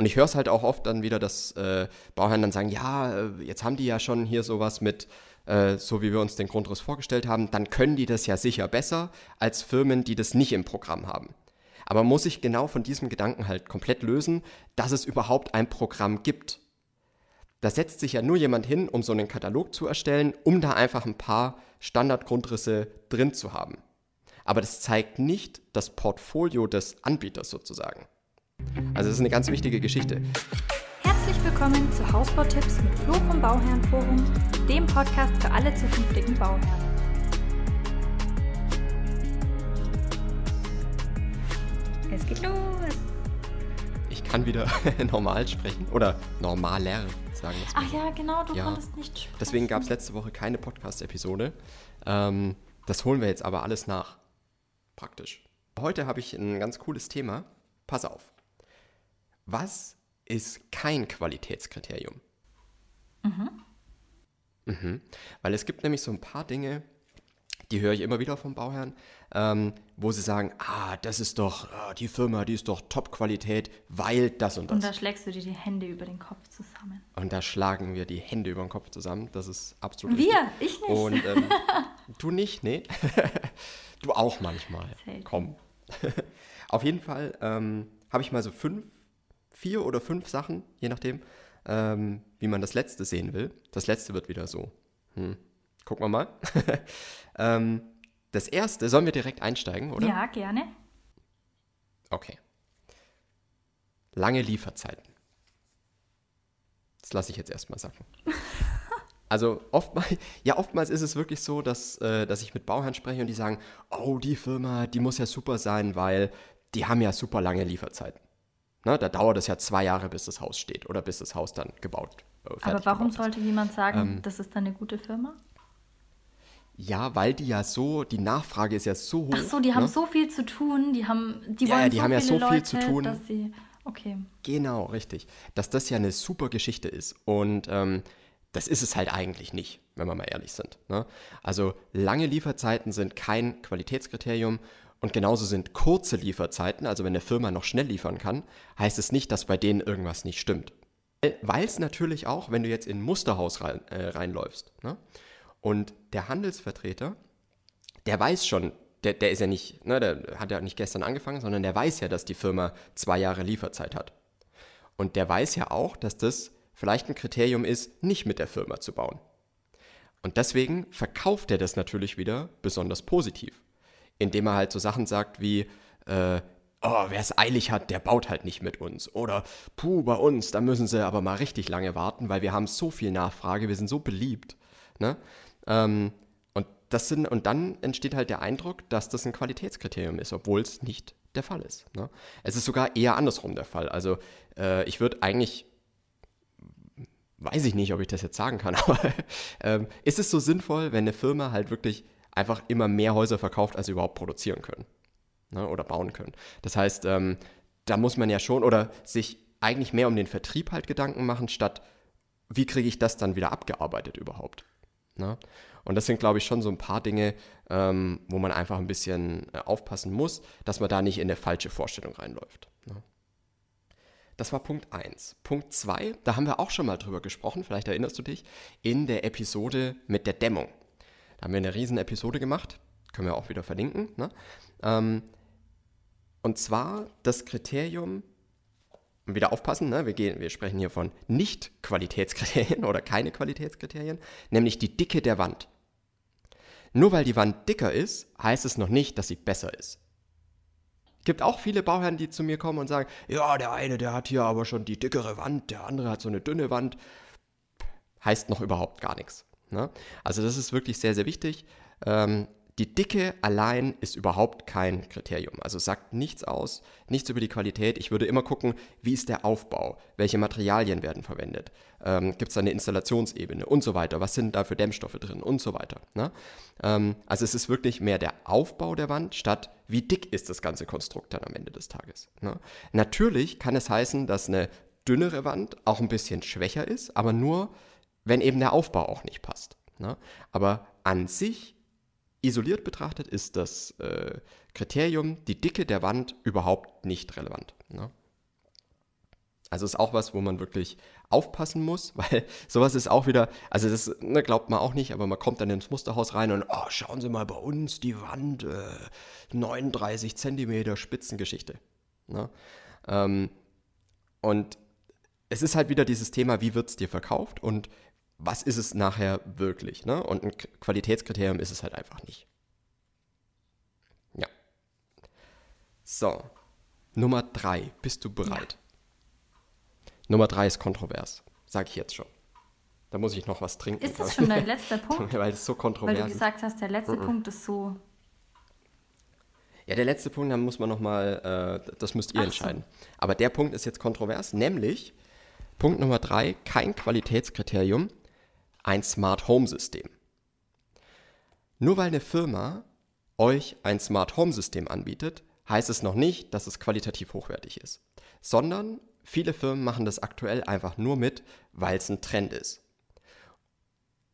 Und ich höre es halt auch oft dann wieder, dass äh, Bauherren dann sagen, ja, äh, jetzt haben die ja schon hier sowas mit, äh, so wie wir uns den Grundriss vorgestellt haben, dann können die das ja sicher besser als Firmen, die das nicht im Programm haben. Aber muss ich genau von diesem Gedanken halt komplett lösen, dass es überhaupt ein Programm gibt. Da setzt sich ja nur jemand hin, um so einen Katalog zu erstellen, um da einfach ein paar Standardgrundrisse drin zu haben. Aber das zeigt nicht das Portfolio des Anbieters sozusagen. Also das ist eine ganz wichtige Geschichte. Herzlich willkommen zu Hausbautipps mit Flo vom Bauherrenforum, dem Podcast für alle zukünftigen Bauherren. Es geht los! Ich kann wieder normal sprechen oder normaler sagen. wir es. Ach ja, genau, du Ja. konntest nicht sprechen. Deswegen gab es letzte Woche keine Podcast-Episode. Ähm, das holen wir jetzt aber alles nach. Praktisch. Heute habe ich ein ganz cooles Thema. Pass auf. Was ist kein Qualitätskriterium? Mhm. Weil es gibt nämlich so ein paar Dinge, die höre ich immer wieder vom Bauherrn, ähm, wo sie sagen, ah, das ist doch, ah, die Firma, die ist doch Top-Qualität, weil das und das. Und da schlägst du dir die Hände über den Kopf zusammen. Und da schlagen wir die Hände über den Kopf zusammen. Das ist absolut Wir, ich nicht. Und ähm, du nicht, nee. du auch manchmal. Selten. Komm. Auf jeden Fall ähm, habe ich mal so fünf, vier oder fünf Sachen, je nachdem, ähm, wie man das letzte sehen will. Das letzte wird wieder so. Hm. Gucken wir mal. ähm, das erste, sollen wir direkt einsteigen, oder? Ja, gerne. Okay. Lange Lieferzeiten. Das lasse ich jetzt erstmal sacken. Also oftmals, ja, oftmals ist es wirklich so, dass, äh, dass ich mit Bauherren spreche und die sagen, oh, die Firma, die muss ja super sein, weil die haben ja super lange Lieferzeiten. Ne, da dauert es ja zwei Jahre, bis das Haus steht oder bis das Haus dann gebaut äh, fertig Aber warum ist. sollte jemand sagen, Ähm, das ist eine gute Firma? Ja, weil die ja so, die Nachfrage ist ja so hoch. Ach so, die haben ne? so viel zu tun, die haben, die Ja, wollen ja, die so haben ja so viel Leute, zu tun. dass sie, okay. Genau, richtig. Dass das ja eine super Geschichte ist. Und ähm, das ist es halt eigentlich nicht, wenn wir mal ehrlich sind. Ne? Also lange Lieferzeiten sind kein Qualitätskriterium und genauso sind kurze Lieferzeiten, also wenn eine Firma noch schnell liefern kann, heißt es nicht, dass bei denen irgendwas nicht stimmt. Weil es natürlich auch, wenn du jetzt in ein Musterhaus rein, äh, reinläufst ne? und der Handelsvertreter, der weiß schon, der, der ist ja nicht, ne, der hat ja nicht gestern angefangen, sondern der weiß ja, dass die Firma zwei Jahre Lieferzeit hat. Und der weiß ja auch, dass das vielleicht ein Kriterium ist, nicht mit der Firma zu bauen. Und deswegen verkauft er das natürlich wieder besonders positiv, indem er halt so Sachen sagt wie, äh, oh, wer es eilig hat, der baut halt nicht mit uns. Oder, puh, bei uns, da müssen sie aber mal richtig lange warten, weil wir haben so viel Nachfrage, wir sind so beliebt. Ne? Ähm, und, das sind, und dann entsteht halt der Eindruck, dass das ein Qualitätskriterium ist, obwohl es nicht der Fall ist. Ne? Es ist sogar eher andersrum der Fall. Also äh, ich würde eigentlich weiß ich nicht, ob ich das jetzt sagen kann, aber ähm, ist es so sinnvoll, wenn eine Firma halt wirklich einfach immer mehr Häuser verkauft, als sie überhaupt produzieren können ne, oder bauen können? Das heißt, ähm, da muss man ja schon oder sich eigentlich mehr um den Vertrieb halt Gedanken machen, statt wie kriege ich das dann wieder abgearbeitet überhaupt? Ne? Und das sind, glaube ich, schon so ein paar Dinge, ähm, wo man einfach ein bisschen äh, aufpassen muss, dass man da nicht in eine falsche Vorstellung reinläuft. Ne? Das war Punkt 1. Punkt 2, da haben wir auch schon mal drüber gesprochen, vielleicht erinnerst du dich, in der Episode mit der Dämmung. Da haben wir eine riesen Episode gemacht, können wir auch wieder verlinken. Ne? Ähm, und zwar das Kriterium, und wieder aufpassen, ne? wir, gehen, wir sprechen hier von Nicht-Qualitätskriterien oder keine Qualitätskriterien, nämlich die Dicke der Wand. Nur weil die Wand dicker ist, heißt es noch nicht, dass sie besser ist. Gibt auch viele Bauherren, die zu mir kommen und sagen, ja, der eine, der hat hier aber schon die dickere Wand, der andere hat so eine dünne Wand. Heißt noch überhaupt gar nichts. Ne? Also das ist wirklich sehr, sehr wichtig. Ähm, die Dicke allein ist überhaupt kein Kriterium. Also sagt nichts aus, nichts über die Qualität. Ich würde immer gucken, wie ist der Aufbau, welche Materialien werden verwendet, ähm, gibt es da eine Installationsebene und so weiter, was sind da für Dämmstoffe drin und so weiter. Ne? Ähm, also es ist wirklich mehr der Aufbau der Wand statt wie dick ist das ganze Konstrukt dann am Ende des Tages. Ne? Natürlich kann es heißen, dass eine dünnere Wand auch ein bisschen schwächer ist, aber nur, wenn eben der Aufbau auch nicht passt. Ne? Aber an sich Isoliert betrachtet ist das äh, Kriterium, die Dicke der Wand, überhaupt nicht relevant. Ne? Also ist auch was, wo man wirklich aufpassen muss, weil sowas ist auch wieder, also das ne, glaubt man auch nicht, aber man kommt dann ins Musterhaus rein und, oh, schauen Sie mal bei uns, die Wand, äh, 39 Zentimeter Spitzengeschichte. Ne? Ähm, und es ist halt wieder dieses Thema, wie wird es dir verkauft und was ist es nachher wirklich? Ne? Und ein Qualitätskriterium ist es halt einfach nicht. Ja. So, Nummer drei. Bist du bereit? Ja. Nummer drei ist kontrovers. Sage ich jetzt schon. Da muss ich noch was trinken. Ist das schon dein letzter Punkt? Weil es so kontrovers ist. Weil du gesagt hast, der letzte mm -mm. Punkt ist so. Ja, der letzte Punkt, da muss man nochmal, äh, das müsst ihr Ach entscheiden. So. Aber der Punkt ist jetzt kontrovers, nämlich Punkt Nummer drei, kein Qualitätskriterium, ein Smart Home System. Nur weil eine Firma euch ein Smart Home System anbietet, heißt es noch nicht, dass es qualitativ hochwertig ist, sondern viele Firmen machen das aktuell einfach nur mit, weil es ein Trend ist.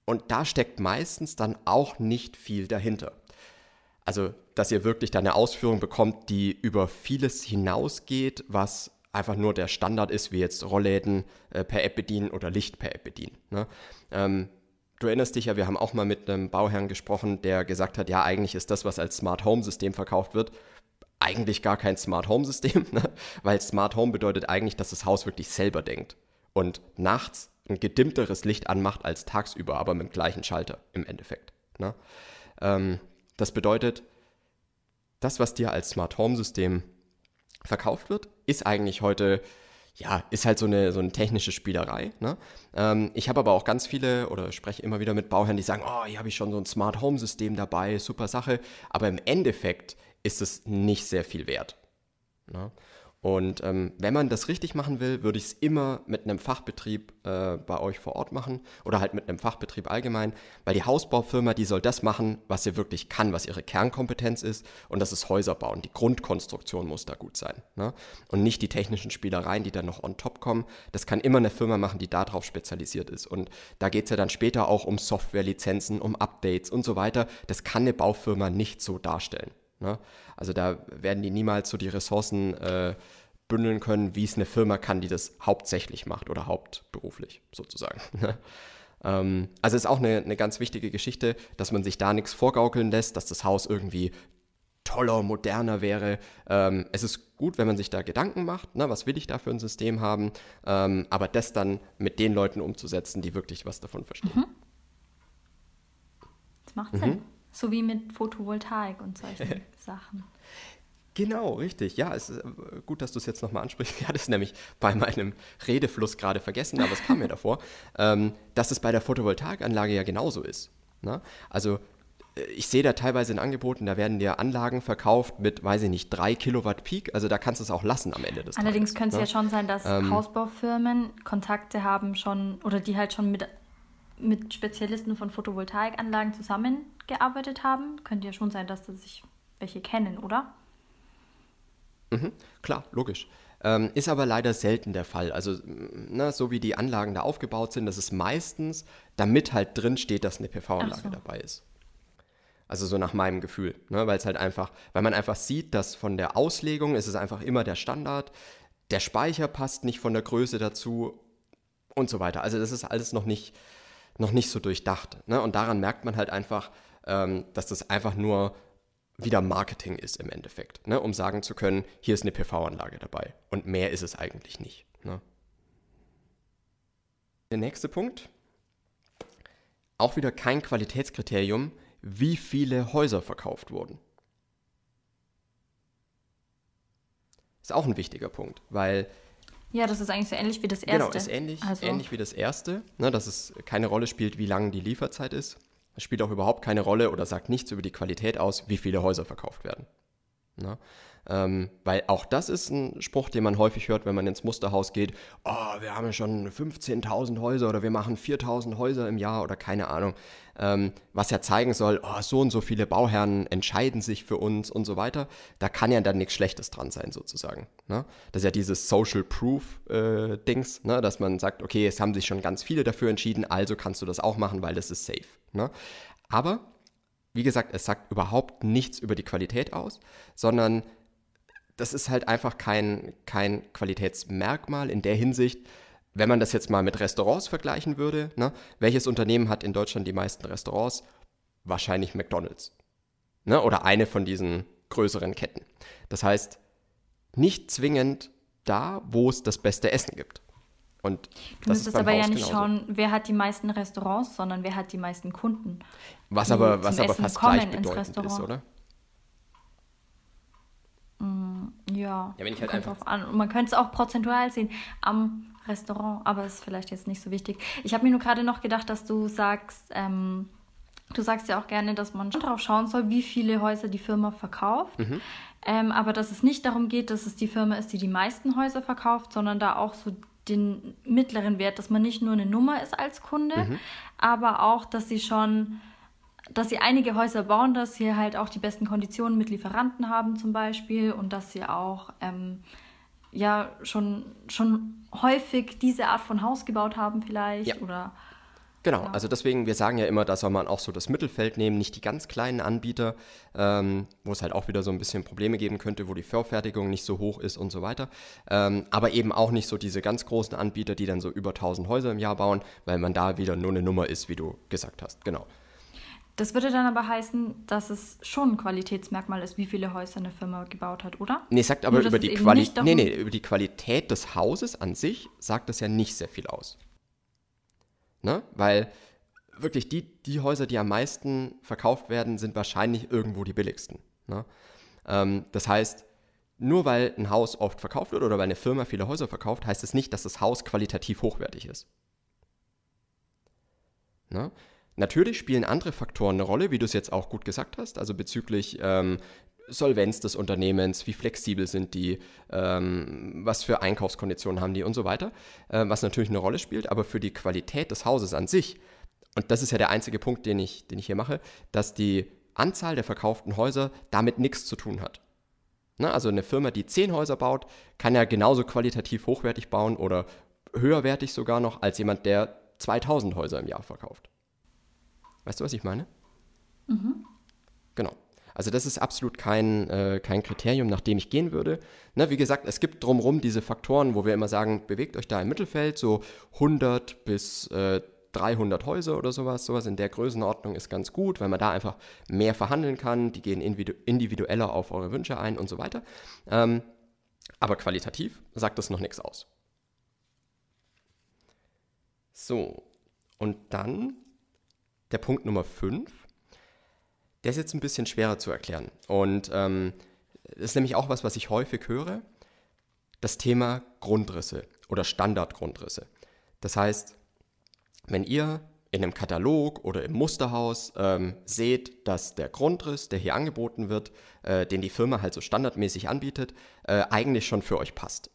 Und da steckt meistens dann auch nicht viel dahinter. Also, dass ihr wirklich da eine Ausführung bekommt, die über vieles hinausgeht, was einfach nur der Standard ist, wie jetzt Rollläden äh, per App bedienen oder Licht per App bedienen. Ne? Ähm, du erinnerst dich ja, wir haben auch mal mit einem Bauherrn gesprochen, der gesagt hat, ja, eigentlich ist das, was als Smart Home System verkauft wird, eigentlich gar kein Smart Home System, ne? weil Smart Home bedeutet eigentlich, dass das Haus wirklich selber denkt und nachts ein gedimmteres Licht anmacht als tagsüber, aber mit dem gleichen Schalter im Endeffekt. Ne? Ähm, das bedeutet, das, was dir als Smart Home System verkauft wird, ist eigentlich heute ja, ist halt so eine, so eine technische Spielerei. Ne? Ähm, ich habe aber auch ganz viele oder spreche immer wieder mit Bauherren, die sagen, oh, hier habe ich schon so ein Smart Home System dabei, super Sache. Aber im Endeffekt ist es nicht sehr viel wert. Ne? Und ähm, wenn man das richtig machen will, würde ich es immer mit einem Fachbetrieb äh, bei euch vor Ort machen oder halt mit einem Fachbetrieb allgemein, weil die Hausbaufirma, die soll das machen, was sie wirklich kann, was ihre Kernkompetenz ist und das ist Häuser bauen. Die Grundkonstruktion muss da gut sein. Ne? Und nicht die technischen Spielereien, die dann noch on top kommen. Das kann immer eine Firma machen, die darauf spezialisiert ist. Und da geht es ja dann später auch um Softwarelizenzen, um Updates und so weiter. Das kann eine Baufirma nicht so darstellen. Ne? Also da werden die niemals so die Ressourcen äh, bündeln können, wie es eine Firma kann, die das hauptsächlich macht oder hauptberuflich sozusagen. Ne? ähm, also ist auch eine, eine ganz wichtige Geschichte, dass man sich da nichts vorgaukeln lässt, dass das Haus irgendwie toller, moderner wäre. Ähm, es ist gut, wenn man sich da Gedanken macht, ne, was will ich da für ein System haben, ähm, aber das dann mit den Leuten umzusetzen, die wirklich was davon verstehen. Mhm. Das macht mhm. So wie mit Photovoltaik und solchen Sachen. Genau, richtig. Ja, es ist äh, gut, dass du es jetzt nochmal ansprichst. Ich hatte es nämlich bei meinem Redefluss gerade vergessen, aber es kam mir davor, ähm, dass es bei der Photovoltaikanlage ja genauso ist. Ne? Also äh, ich sehe da teilweise in Angeboten, da werden dir Anlagen verkauft mit, weiß ich nicht, 3 Kilowatt Peak. Also da kannst du es auch lassen am Ende des Allerdings könnte es ne? ja schon sein, dass ähm, Hausbaufirmen Kontakte haben schon oder die halt schon mit, mit Spezialisten von Photovoltaikanlagen zusammengearbeitet haben. Könnte ja schon sein, dass sie sich welche kennen, oder? Mhm, klar, logisch. Ähm, ist aber leider selten der Fall. Also, na, so wie die Anlagen da aufgebaut sind, das ist meistens, damit halt drin steht, dass eine PV-Anlage so. dabei ist. Also so nach meinem Gefühl, ne? weil es halt einfach, weil man einfach sieht, dass von der Auslegung ist es einfach immer der Standard, der Speicher passt nicht von der Größe dazu und so weiter. Also das ist alles noch nicht, noch nicht so durchdacht. Ne? Und daran merkt man halt einfach, ähm, dass das einfach nur wieder Marketing ist im Endeffekt, ne? um sagen zu können, hier ist eine PV-Anlage dabei. Und mehr ist es eigentlich nicht. Ne? Der nächste Punkt, auch wieder kein Qualitätskriterium, wie viele Häuser verkauft wurden. Ist auch ein wichtiger Punkt, weil ja, das ist eigentlich so ähnlich wie das erste. Genau, ist ähnlich, also. ähnlich wie das erste, ne, dass es keine Rolle spielt, wie lang die Lieferzeit ist. Es spielt auch überhaupt keine Rolle oder sagt nichts über die Qualität aus, wie viele Häuser verkauft werden. Na? Ähm, weil auch das ist ein Spruch, den man häufig hört, wenn man ins Musterhaus geht. Oh, wir haben ja schon 15.000 Häuser oder wir machen 4.000 Häuser im Jahr oder keine Ahnung. Ähm, was ja zeigen soll, oh, so und so viele Bauherren entscheiden sich für uns und so weiter. Da kann ja dann nichts Schlechtes dran sein, sozusagen. Ne? Das ist ja dieses Social Proof-Dings, äh, ne? dass man sagt, okay, es haben sich schon ganz viele dafür entschieden, also kannst du das auch machen, weil das ist safe. Ne? Aber wie gesagt, es sagt überhaupt nichts über die Qualität aus, sondern das ist halt einfach kein, kein Qualitätsmerkmal in der Hinsicht, wenn man das jetzt mal mit Restaurants vergleichen würde, ne? welches Unternehmen hat in Deutschland die meisten Restaurants? Wahrscheinlich McDonald's. Ne? Oder eine von diesen größeren Ketten. Das heißt, nicht zwingend da, wo es das beste Essen gibt. Und du müsstest aber Haus ja nicht genauso. schauen, wer hat die meisten Restaurants, sondern wer hat die meisten Kunden. Was aber, was aber fast gleichbedeutend ist, oder? Mm, ja, ja wenn ich halt einfach an. Und man könnte es auch prozentual sehen am Restaurant, aber ist vielleicht jetzt nicht so wichtig. Ich habe mir nur gerade noch gedacht, dass du sagst, ähm, du sagst ja auch gerne, dass man darauf schauen soll, wie viele Häuser die Firma verkauft. Mhm. Ähm, aber dass es nicht darum geht, dass es die Firma ist, die die meisten Häuser verkauft, sondern da auch so den mittleren Wert, dass man nicht nur eine Nummer ist als Kunde, mhm. aber auch, dass sie schon, dass sie einige Häuser bauen, dass sie halt auch die besten Konditionen mit Lieferanten haben zum Beispiel und dass sie auch ähm, ja schon, schon häufig diese Art von Haus gebaut haben vielleicht ja. oder Genau, ja. also deswegen, wir sagen ja immer, da soll man auch so das Mittelfeld nehmen, nicht die ganz kleinen Anbieter, ähm, wo es halt auch wieder so ein bisschen Probleme geben könnte, wo die Vorfertigung nicht so hoch ist und so weiter. Ähm, aber eben auch nicht so diese ganz großen Anbieter, die dann so über 1000 Häuser im Jahr bauen, weil man da wieder nur eine Nummer ist, wie du gesagt hast. Genau. Das würde dann aber heißen, dass es schon ein Qualitätsmerkmal ist, wie viele Häuser eine Firma gebaut hat, oder? Nee, sagt aber über die, Quali nee, nee, über die Qualität des Hauses an sich sagt das ja nicht sehr viel aus. Ne? Weil wirklich die, die Häuser, die am meisten verkauft werden, sind wahrscheinlich irgendwo die billigsten. Ne? Ähm, das heißt, nur weil ein Haus oft verkauft wird oder weil eine Firma viele Häuser verkauft, heißt es nicht, dass das Haus qualitativ hochwertig ist. Ne? Natürlich spielen andere Faktoren eine Rolle, wie du es jetzt auch gut gesagt hast, also bezüglich ähm, Solvenz des Unternehmens, wie flexibel sind die, ähm, was für Einkaufskonditionen haben die und so weiter, äh, was natürlich eine Rolle spielt, aber für die Qualität des Hauses an sich, und das ist ja der einzige Punkt, den ich, den ich hier mache, dass die Anzahl der verkauften Häuser damit nichts zu tun hat. Na, also eine Firma, die zehn Häuser baut, kann ja genauso qualitativ hochwertig bauen oder höherwertig sogar noch als jemand, der 2000 Häuser im Jahr verkauft. Weißt du, was ich meine? Mhm. Genau. Also das ist absolut kein, äh, kein Kriterium, nach dem ich gehen würde. Ne, wie gesagt, es gibt drumherum diese Faktoren, wo wir immer sagen, bewegt euch da im Mittelfeld, so 100 bis äh, 300 Häuser oder sowas. Sowas in der Größenordnung ist ganz gut, weil man da einfach mehr verhandeln kann. Die gehen individu individueller auf eure Wünsche ein und so weiter. Ähm, aber qualitativ sagt das noch nichts aus. So, und dann der Punkt Nummer 5 der ist jetzt ein bisschen schwerer zu erklären. Und ähm, das ist nämlich auch was, was ich häufig höre. Das Thema Grundrisse oder Standardgrundrisse. Das heißt, wenn ihr in einem Katalog oder im Musterhaus ähm, seht, dass der Grundriss, der hier angeboten wird, äh, den die Firma halt so standardmäßig anbietet, äh, eigentlich schon für euch passt.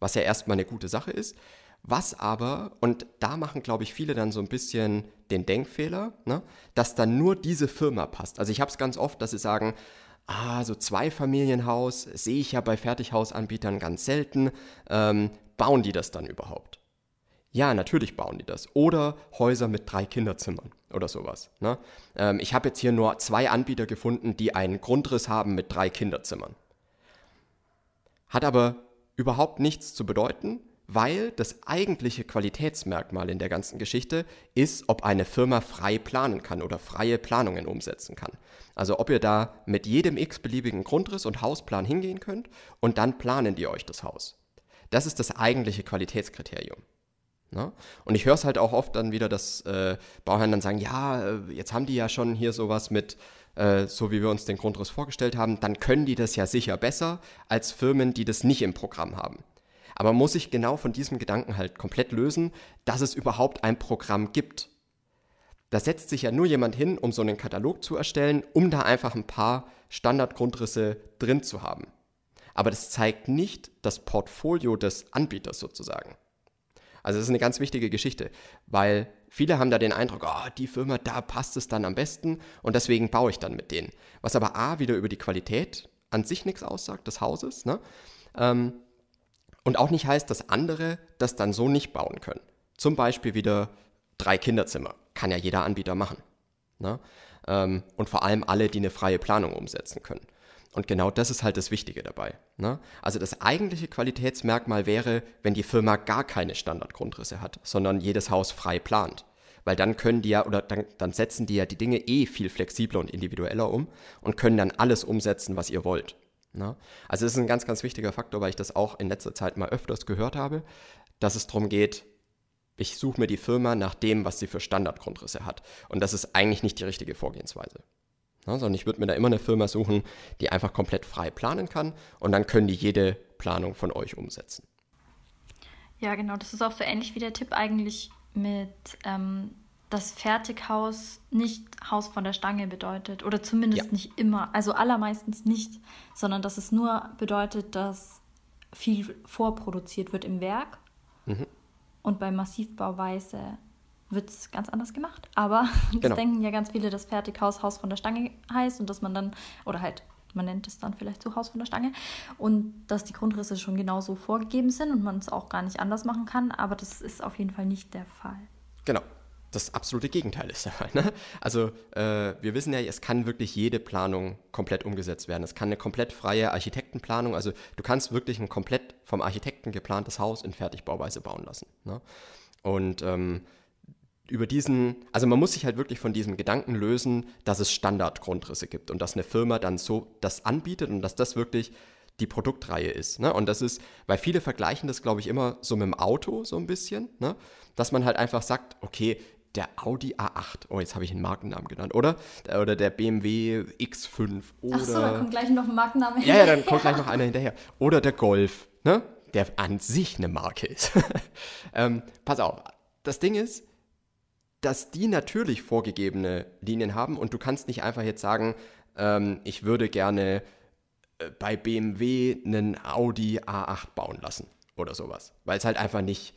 Was ja erstmal eine gute Sache ist. Was aber, und da machen, glaube ich, viele dann so ein bisschen den Denkfehler, ne, dass dann nur diese Firma passt. Also ich habe es ganz oft, dass sie sagen, ah, so Zweifamilienhaus sehe ich ja bei Fertighausanbietern ganz selten. Ähm, bauen die das dann überhaupt? Ja, natürlich bauen die das. Oder Häuser mit drei Kinderzimmern oder sowas. Ne? Ähm, ich habe jetzt hier nur zwei Anbieter gefunden, die einen Grundriss haben mit drei Kinderzimmern. Hat aber überhaupt nichts zu bedeuten, weil das eigentliche Qualitätsmerkmal in der ganzen Geschichte ist, ob eine Firma frei planen kann oder freie Planungen umsetzen kann. Also ob ihr da mit jedem x-beliebigen Grundriss und Hausplan hingehen könnt und dann planen die euch das Haus. Das ist das eigentliche Qualitätskriterium. Ne? Und ich höre es halt auch oft dann wieder, dass äh, Bauherren dann sagen, ja, äh, jetzt haben die ja schon hier sowas mit, äh, so wie wir uns den Grundriss vorgestellt haben, dann können die das ja sicher besser als Firmen, die das nicht im Programm haben. Aber muss ich genau von diesem Gedanken halt komplett lösen, dass es überhaupt ein Programm gibt. Da setzt sich ja nur jemand hin, um so einen Katalog zu erstellen, um da einfach ein paar Standardgrundrisse drin zu haben. Aber das zeigt nicht das Portfolio des Anbieters sozusagen. Also das ist eine ganz wichtige Geschichte, weil viele haben da den Eindruck, oh, die Firma, da passt es dann am besten und deswegen baue ich dann mit denen. Was aber A, wieder über die Qualität an sich nichts aussagt des Hauses, ne? Ähm, und auch nicht heißt, dass andere das dann so nicht bauen können. Zum Beispiel wieder drei Kinderzimmer. Kann ja jeder Anbieter machen. Ne? Ähm, und vor allem alle, die eine freie Planung umsetzen können. Und genau das ist halt das Wichtige dabei. Ne? Also das eigentliche Qualitätsmerkmal wäre, wenn die Firma gar keine Standardgrundrisse hat, sondern jedes Haus frei plant. Weil dann können die ja, oder dann, dann setzen die ja die Dinge eh viel flexibler und individueller um und können dann alles umsetzen, was ihr wollt. Ne? Also das ist ein ganz, ganz wichtiger Faktor, weil ich das auch in letzter Zeit mal öfters gehört habe, dass es darum geht, ich suche mir die Firma nach dem, was sie für Standardgrundrisse hat. Und das ist eigentlich nicht die richtige Vorgehensweise. Ja, sondern ich würde mir da immer eine Firma suchen, die einfach komplett frei planen kann und dann können die jede Planung von euch umsetzen. Ja, genau. Das ist auch so ähnlich wie der Tipp eigentlich mit ähm, das Fertighaus nicht Haus von der Stange bedeutet. Oder zumindest ja. nicht immer. Also allermeistens nicht, sondern dass es nur bedeutet, dass viel vorproduziert wird im Werk. Mhm. Und bei Massivbauweise wird es ganz anders gemacht. Aber das genau. denken ja ganz viele, dass Fertighaus Haus von der Stange heißt und dass man dann, oder halt, man nennt es dann vielleicht so Haus von der Stange und dass die Grundrisse schon genauso vorgegeben sind und man es auch gar nicht anders machen kann. Aber das ist auf jeden Fall nicht der Fall. Genau. Das absolute Gegenteil ist der Fall. Ne? Also äh, wir wissen ja, es kann wirklich jede Planung komplett umgesetzt werden. Es kann eine komplett freie Architektenplanung, also du kannst wirklich ein komplett vom Architekten geplantes Haus in Fertigbauweise bauen lassen. Ne? Und ähm, über diesen, also man muss sich halt wirklich von diesem Gedanken lösen, dass es Standardgrundrisse gibt und dass eine Firma dann so das anbietet und dass das wirklich die Produktreihe ist. Ne? Und das ist, weil viele vergleichen das, glaube ich, immer so mit dem Auto so ein bisschen, ne? dass man halt einfach sagt, okay, der Audi A8, oh, jetzt habe ich einen Markennamen genannt, oder? Oder der BMW X5. Oder, Ach so, dann kommt gleich noch ein Markennamen hinterher. Ja, ja, dann kommt gleich noch einer hinterher. Oder der Golf, ne? der an sich eine Marke ist. ähm, pass auf, das Ding ist, dass die natürlich vorgegebene Linien haben und du kannst nicht einfach jetzt sagen, ähm, ich würde gerne äh, bei BMW einen Audi A8 bauen lassen oder sowas, weil es halt einfach nicht,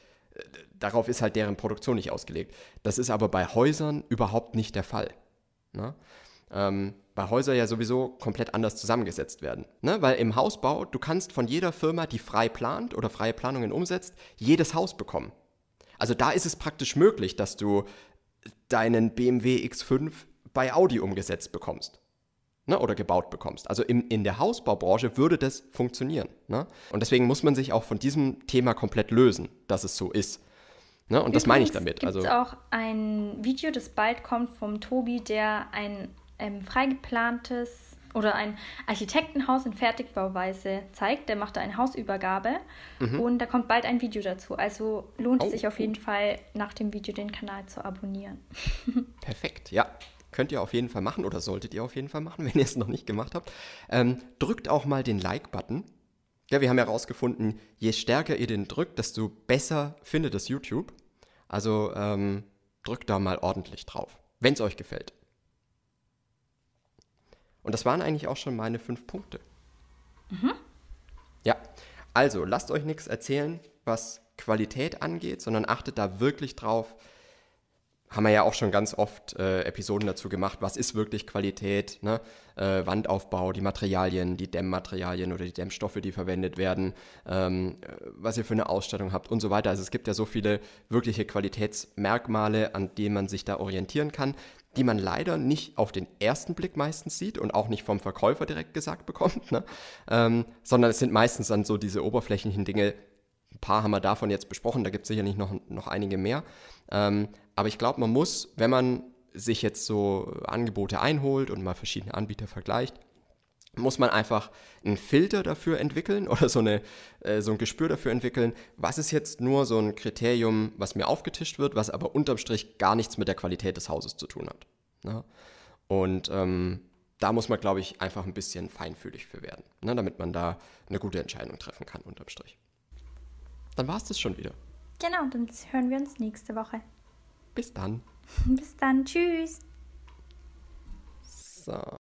darauf ist halt deren Produktion nicht ausgelegt. Das ist aber bei Häusern überhaupt nicht der Fall. Ne? Ähm, bei Häusern ja sowieso komplett anders zusammengesetzt werden. Ne? Weil im Hausbau, du kannst von jeder Firma, die frei plant oder freie Planungen umsetzt, jedes Haus bekommen. Also da ist es praktisch möglich, dass du deinen BMW X5 bei Audi umgesetzt bekommst. Ne, oder gebaut bekommst. Also in, in der Hausbaubranche würde das funktionieren. Ne? Und deswegen muss man sich auch von diesem Thema komplett lösen, dass es so ist. Ne? Und Übrigens das meine ich damit. Es gibt auch ein Video, das bald kommt vom Tobi, der ein ähm, freigeplantes oder ein Architektenhaus in Fertigbauweise zeigt. Der macht da eine Hausübergabe mhm. und da kommt bald ein Video dazu. Also lohnt oh, es sich auf jeden Fall nach dem Video den Kanal zu abonnieren. Perfekt, ja. Könnt ihr auf jeden Fall machen oder solltet ihr auf jeden Fall machen, wenn ihr es noch nicht gemacht habt. Ähm, drückt auch mal den Like-Button. Ja, wir haben herausgefunden, je stärker ihr den drückt, desto besser findet es YouTube. Also ähm, drückt da mal ordentlich drauf, wenn es euch gefällt. Und das waren eigentlich auch schon meine fünf Punkte. Mhm. Ja, also lasst euch nichts erzählen, was Qualität angeht, sondern achtet da wirklich drauf. Haben wir ja auch schon ganz oft äh, Episoden dazu gemacht, was ist wirklich Qualität, ne? äh, Wandaufbau, die Materialien, die Dämmmaterialien oder die Dämmstoffe, die verwendet werden, ähm, was ihr für eine Ausstattung habt und so weiter. Also es gibt ja so viele wirkliche Qualitätsmerkmale, an denen man sich da orientieren kann die man leider nicht auf den ersten Blick meistens sieht und auch nicht vom Verkäufer direkt gesagt bekommt, ne? ähm, sondern es sind meistens dann so diese oberflächlichen Dinge. Ein paar haben wir davon jetzt besprochen, da gibt es sicherlich noch, noch einige mehr. Ähm, aber ich glaube, man muss, wenn man sich jetzt so Angebote einholt und mal verschiedene Anbieter vergleicht, muss man einfach einen Filter dafür entwickeln oder so, eine, äh, so ein Gespür dafür entwickeln, was ist jetzt nur so ein Kriterium, was mir aufgetischt wird, was aber unterm Strich gar nichts mit der Qualität des Hauses zu tun hat. Ne? Und ähm, da muss man, glaube ich, einfach ein bisschen feinfühlig für werden, ne? damit man da eine gute Entscheidung treffen kann unterm Strich. Dann war es das schon wieder. Genau, dann hören wir uns nächste Woche. Bis dann. Bis dann. Tschüss. So.